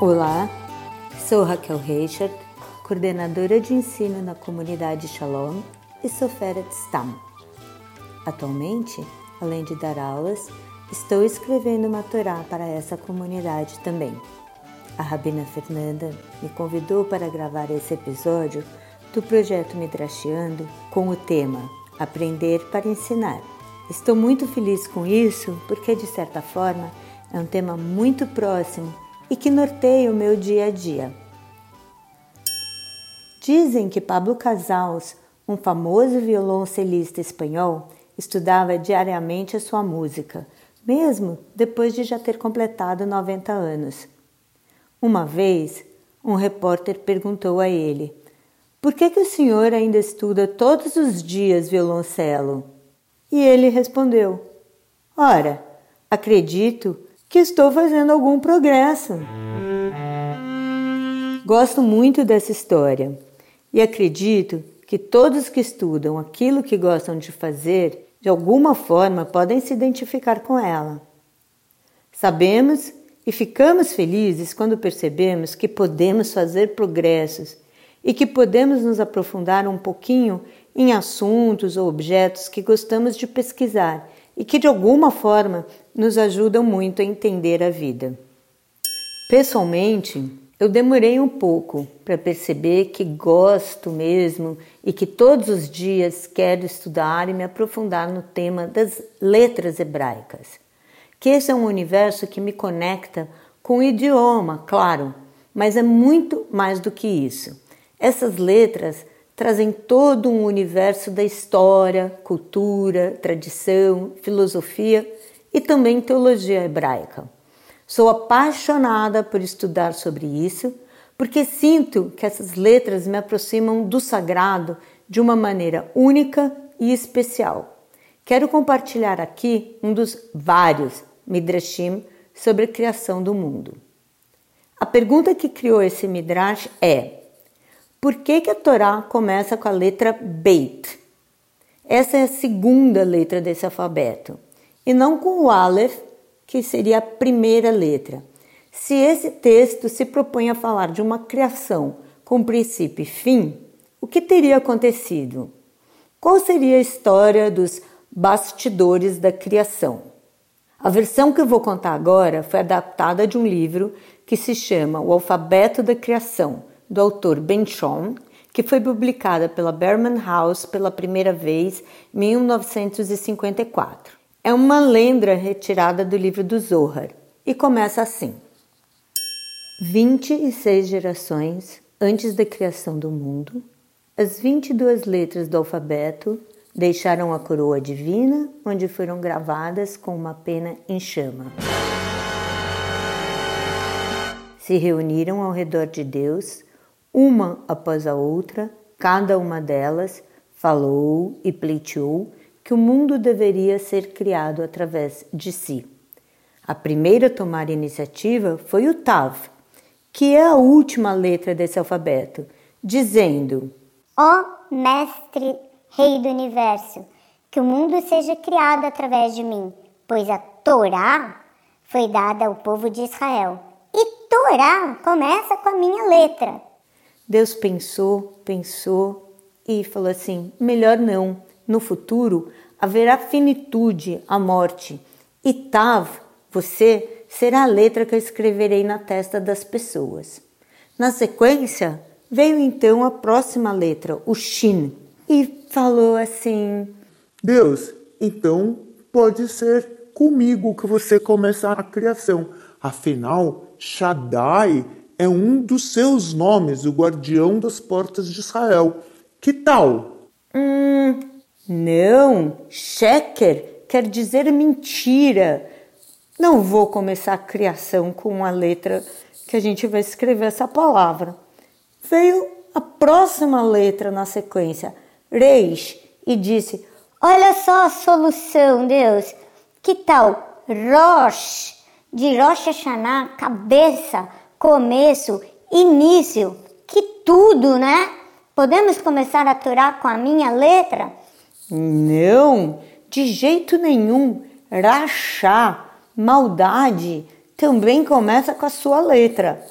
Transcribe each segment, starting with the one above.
Olá, sou Raquel Reichert, coordenadora de ensino na comunidade Shalom e Soferet Stam. Atualmente, além de dar aulas, estou escrevendo uma Torá para essa comunidade também. A Rabina Fernanda me convidou para gravar esse episódio do projeto Midrashiando com o tema Aprender para Ensinar. Estou muito feliz com isso porque, de certa forma, é um tema muito próximo e que norteia o meu dia a dia. Dizem que Pablo Casals, um famoso violoncelista espanhol, estudava diariamente a sua música, mesmo depois de já ter completado 90 anos. Uma vez, um repórter perguntou a ele: Por que, que o senhor ainda estuda todos os dias violoncelo? E ele respondeu: Ora, acredito que estou fazendo algum progresso. Gosto muito dessa história e acredito que todos que estudam aquilo que gostam de fazer, de alguma forma podem se identificar com ela. Sabemos e ficamos felizes quando percebemos que podemos fazer progressos e que podemos nos aprofundar um pouquinho em assuntos ou objetos que gostamos de pesquisar e que de alguma forma nos ajudam muito a entender a vida. Pessoalmente, eu demorei um pouco para perceber que gosto mesmo e que todos os dias quero estudar e me aprofundar no tema das letras hebraicas. Que esse é um universo que me conecta com o idioma, claro, mas é muito mais do que isso. Essas letras trazem todo um universo da história, cultura, tradição, filosofia e também teologia hebraica. Sou apaixonada por estudar sobre isso, porque sinto que essas letras me aproximam do sagrado de uma maneira única e especial. Quero compartilhar aqui um dos vários midrashim sobre a criação do mundo. A pergunta que criou esse midrash é: por que, que a Torá começa com a letra Beit? Essa é a segunda letra desse alfabeto, e não com o Aleph, que seria a primeira letra. Se esse texto se propõe a falar de uma criação com princípio e fim, o que teria acontecido? Qual seria a história dos bastidores da criação? A versão que eu vou contar agora foi adaptada de um livro que se chama O Alfabeto da Criação, do autor Ben Shon, que foi publicada pela Berman House pela primeira vez em 1954. É uma lenda retirada do livro do Zohar e começa assim: 26 gerações antes da criação do mundo, as 22 letras do alfabeto deixaram a coroa divina, onde foram gravadas com uma pena em chama. Se reuniram ao redor de Deus uma após a outra, cada uma delas falou e pleiteou que o mundo deveria ser criado através de si. A primeira a tomar iniciativa foi o Tav, que é a última letra desse alfabeto, dizendo: Ó oh, Mestre, Rei do Universo, que o mundo seja criado através de mim, pois a Torá foi dada ao povo de Israel. E Torá começa com a minha letra. Deus pensou, pensou e falou assim: melhor não. No futuro haverá finitude, a morte. E Tav, você, será a letra que eu escreverei na testa das pessoas. Na sequência, veio então a próxima letra, o Shin, e falou assim: Deus, então pode ser comigo que você começa a criação. Afinal, Shaddai é um dos seus nomes, o guardião das portas de Israel. Que tal? Hum, não. Sheker quer dizer mentira. Não vou começar a criação com a letra que a gente vai escrever essa palavra. Veio a próxima letra na sequência, Reis, e disse: Olha só a solução, Deus. Que tal Rosh, de Rosh Hashanah, cabeça, começo, início, que tudo, né? Podemos começar a aturar com a minha letra? Não, de jeito nenhum. Rachá, maldade, também começa com a sua letra.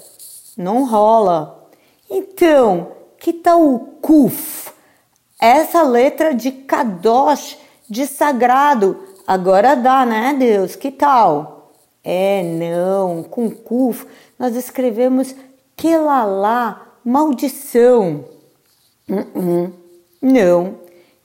Não rola. Então, que tal o Kuf? Essa letra de Kadosh, de sagrado. Agora dá, né, Deus? Que tal? É, não. Com Kuf, nós escrevemos Kelalá, maldição. Uh -uh. Não.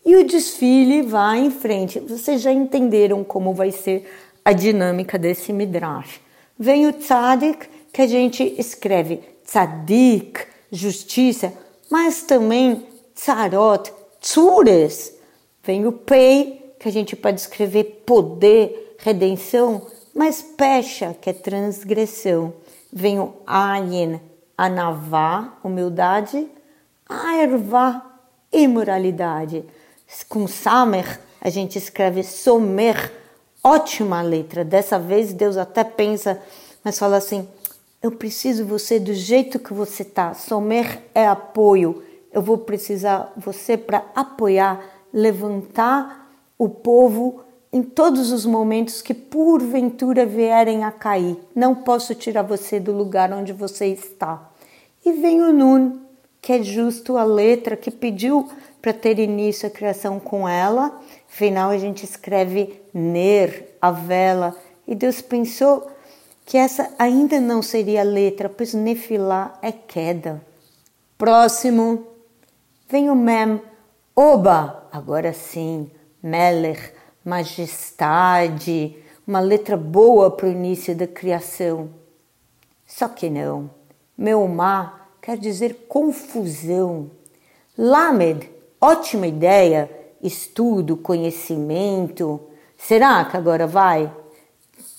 E o desfile vai em frente. Vocês já entenderam como vai ser a dinâmica desse midrash. Vem o tzadik, que a gente escreve tzadik, justiça, mas também tzarot, tzures. Vem o pei, que a gente pode escrever poder, redenção, mas pecha, que é transgressão. Vem o ayin, anavá, humildade, aervá, imoralidade. Com samer, a gente escreve somer, ótima letra. Dessa vez Deus até pensa, mas fala assim: eu preciso você do jeito que você tá. Somer é apoio. Eu vou precisar você para apoiar, levantar o povo em todos os momentos que porventura vierem a cair. Não posso tirar você do lugar onde você está. E vem o Nun, que é justo a letra que pediu para ter início a criação com ela. Afinal, a gente escreve Ner, a vela, e Deus pensou que essa ainda não seria a letra, pois Nefilá é queda. Próximo, vem o Mem, Oba, agora sim, Meller, majestade, uma letra boa para o início da criação. Só que não. Meumá quer dizer confusão. Lamed, ótima ideia, estudo, conhecimento. Será que agora vai?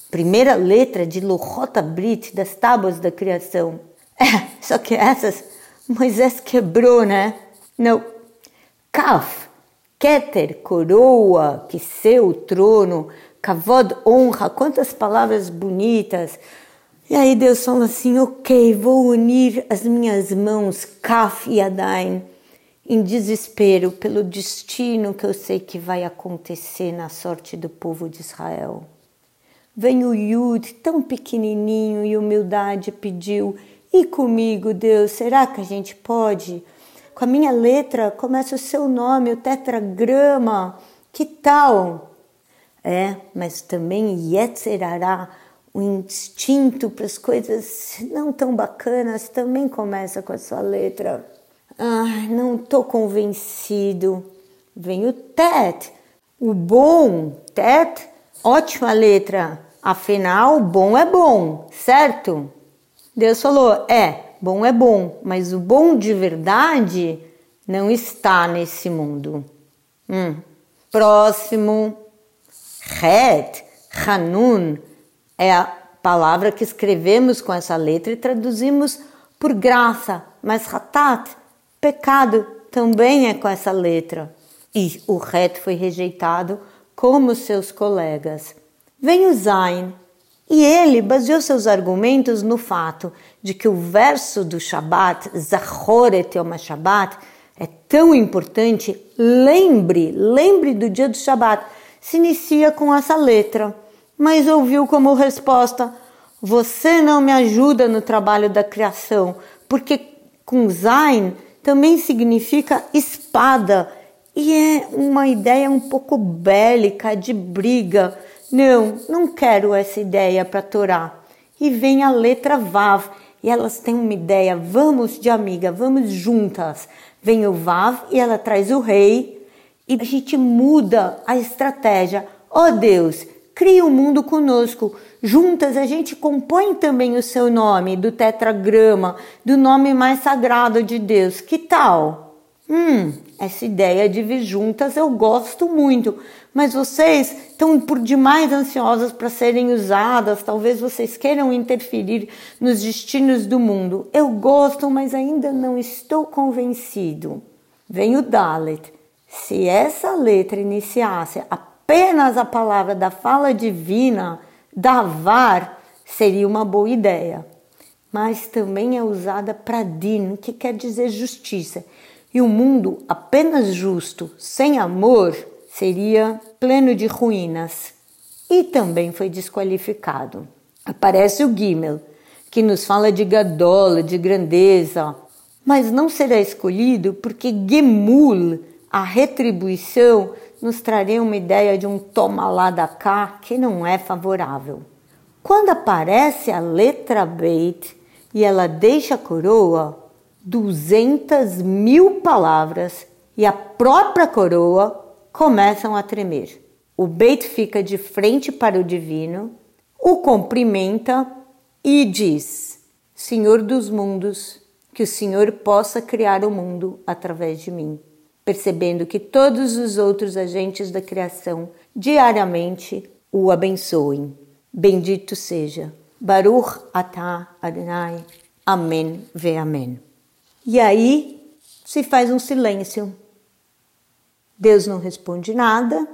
Primeira letra de Lohota Brit, das tábuas da criação. É, só que essas Moisés quebrou, né? Não. Kaf, Keter, coroa, que seu trono, Kavod, honra, quantas palavras bonitas. E aí Deus fala assim: ok, vou unir as minhas mãos, Kaf e Adain, em desespero pelo destino que eu sei que vai acontecer na sorte do povo de Israel. Vem o Yud, tão pequenininho, e humildade pediu: e comigo, Deus, será que a gente pode? Com a minha letra começa o seu nome, o tetragrama, que tal? É, mas também Yetzerará o instinto para as coisas não tão bacanas também começa com a sua letra. Ah, não estou convencido. Vem o Tet, o bom, Tet, ótima letra. Afinal, bom é bom, certo? Deus falou: é, bom é bom, mas o bom de verdade não está nesse mundo. Hum. Próximo, Het, Hanun é a palavra que escrevemos com essa letra e traduzimos por graça, mas ratat, pecado, também é com essa letra. E o reto foi rejeitado como seus colegas. Vem o Zain, e ele baseou seus argumentos no fato de que o verso do Shabat, Zachoret Yom Shabbat, é tão importante, lembre, lembre do dia do Shabat, se inicia com essa letra mas ouviu como resposta: Você não me ajuda no trabalho da criação, porque com Zain também significa espada e é uma ideia um pouco bélica, de briga. Não, não quero essa ideia para Torá. E vem a letra Vav, e elas têm uma ideia, vamos de amiga, vamos juntas. Vem o Vav e ela traz o rei, e a gente muda a estratégia. Oh Deus, cria o um mundo conosco. Juntas a gente compõe também o seu nome, do tetragrama, do nome mais sagrado de Deus. Que tal? Hum, essa ideia de vir juntas eu gosto muito, mas vocês estão por demais ansiosas para serem usadas, talvez vocês queiram interferir nos destinos do mundo. Eu gosto, mas ainda não estou convencido. Vem o Dalet. Se essa letra iniciasse apenas a palavra da fala divina, davar, seria uma boa ideia. Mas também é usada para din, que quer dizer justiça. E um mundo apenas justo, sem amor, seria pleno de ruínas. E também foi desqualificado. Aparece o Gimel, que nos fala de gadola, de grandeza, mas não será escolhido porque Gemul, a retribuição, nos traria uma ideia de um toma lá da cá que não é favorável. Quando aparece a letra Beit e ela deixa a coroa, 200 mil palavras e a própria coroa começam a tremer. O Beit fica de frente para o divino, o cumprimenta e diz: Senhor dos mundos, que o Senhor possa criar o mundo através de mim, percebendo que todos os outros agentes da criação diariamente o abençoem. Bendito seja. Baruch atah Adonai. Amém, ve amém. E aí se faz um silêncio. Deus não responde nada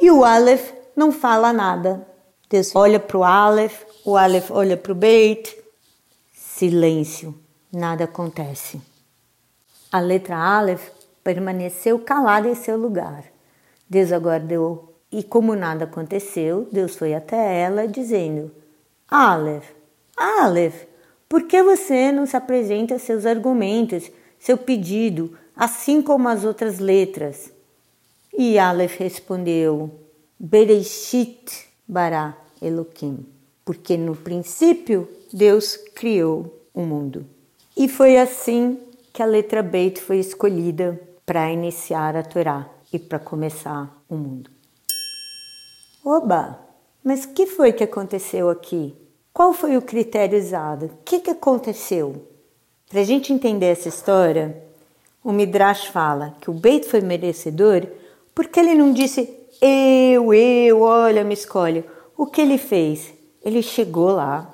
e o Aleph não fala nada. Deus olha para o Aleph, o Aleph olha para o Beit. Silêncio nada acontece. A letra Aleph permaneceu calada em seu lugar. Deus aguardou e, como nada aconteceu, Deus foi até ela dizendo: Aleph, Aleph, por que você não se apresenta seus argumentos, seu pedido, assim como as outras letras? E Aleph respondeu: Bereshit bara Elohim, porque no princípio Deus criou o mundo. E foi assim que a letra Beit foi escolhida para iniciar a Torá e para começar o mundo. Oba! Mas que foi que aconteceu aqui? Qual foi o critério usado? O que, que aconteceu? Para a gente entender essa história, o Midrash fala que o Beit foi merecedor porque ele não disse eu, eu, olha, me escolhe. O que ele fez? Ele chegou lá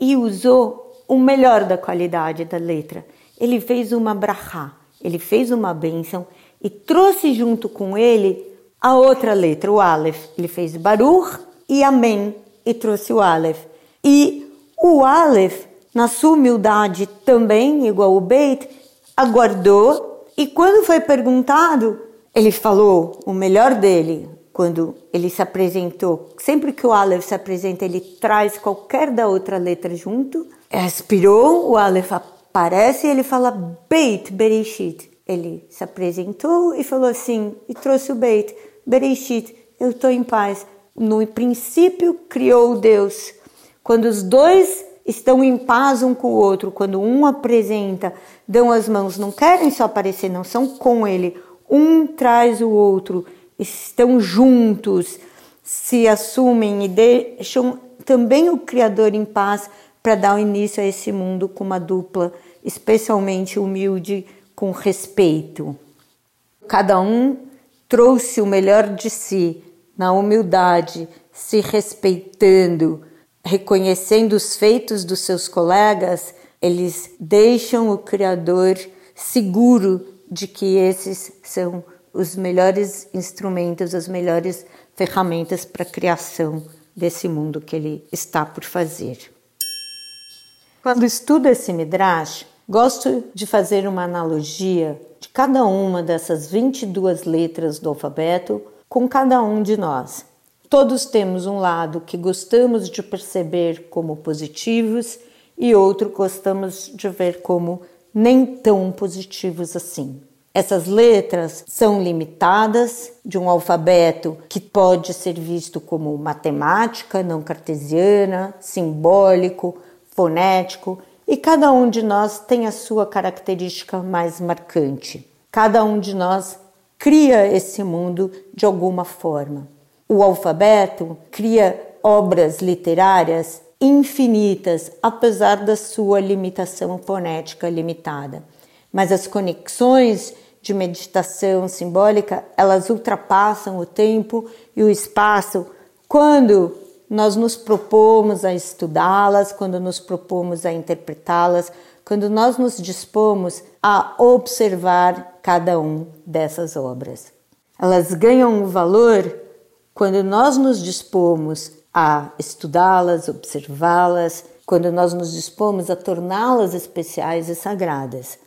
e usou o melhor da qualidade da letra. Ele fez uma brachá, ele fez uma bênção e trouxe junto com ele a outra letra, o Aleph. Ele fez Baruch e Amém e trouxe o Aleph. E o Aleph, na sua humildade também, igual o Beit, aguardou e quando foi perguntado, ele falou o melhor dele, quando ele se apresentou, sempre que o Aleph se apresenta, ele traz qualquer da outra letra junto. Expirou, o Aleph aparece e ele fala Beit Bereshit. Ele se apresentou e falou assim, e trouxe o Beit Bereshit, eu estou em paz. No princípio criou Deus. Quando os dois estão em paz um com o outro, quando um apresenta, dão as mãos, não querem só aparecer, não são com ele. Um traz o outro estão juntos, se assumem e deixam também o Criador em paz para dar início a esse mundo com uma dupla especialmente humilde, com respeito. Cada um trouxe o melhor de si na humildade, se respeitando, reconhecendo os feitos dos seus colegas, eles deixam o Criador seguro de que esses são os melhores instrumentos, as melhores ferramentas para a criação desse mundo que ele está por fazer. Quando estudo esse Midrash, gosto de fazer uma analogia de cada uma dessas 22 letras do alfabeto com cada um de nós. Todos temos um lado que gostamos de perceber como positivos e outro gostamos de ver como nem tão positivos assim. Essas letras são limitadas de um alfabeto que pode ser visto como matemática, não cartesiana, simbólico, fonético, e cada um de nós tem a sua característica mais marcante. Cada um de nós cria esse mundo de alguma forma. O alfabeto cria obras literárias infinitas, apesar da sua limitação fonética limitada. Mas as conexões de meditação simbólica, elas ultrapassam o tempo e o espaço quando nós nos propomos a estudá-las, quando nos propomos a interpretá-las, quando nós nos dispomos a observar cada um dessas obras. Elas ganham um valor quando nós nos dispomos a estudá-las, observá-las, quando nós nos dispomos a torná-las especiais e sagradas.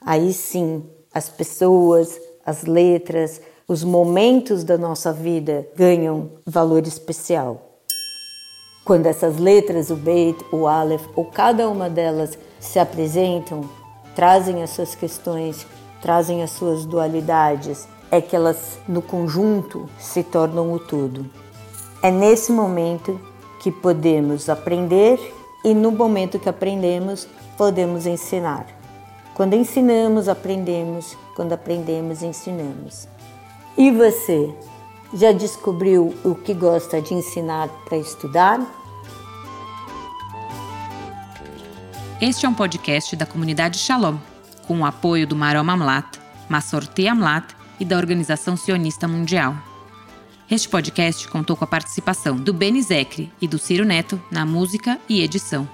Aí sim as pessoas, as letras, os momentos da nossa vida ganham valor especial. quando essas letras, o Beit, o Aleph, ou cada uma delas se apresentam, trazem as suas questões, trazem as suas dualidades, é que elas no conjunto se tornam o tudo. É nesse momento que podemos aprender e no momento que aprendemos, podemos ensinar. Quando ensinamos, aprendemos, quando aprendemos, ensinamos. E você? Já descobriu o que gosta de ensinar para estudar? Este é um podcast da comunidade Shalom, com o apoio do Marom Amlat, Massorti Amlat e da Organização Sionista Mundial. Este podcast contou com a participação do Beni Zecre e do Ciro Neto na música e edição.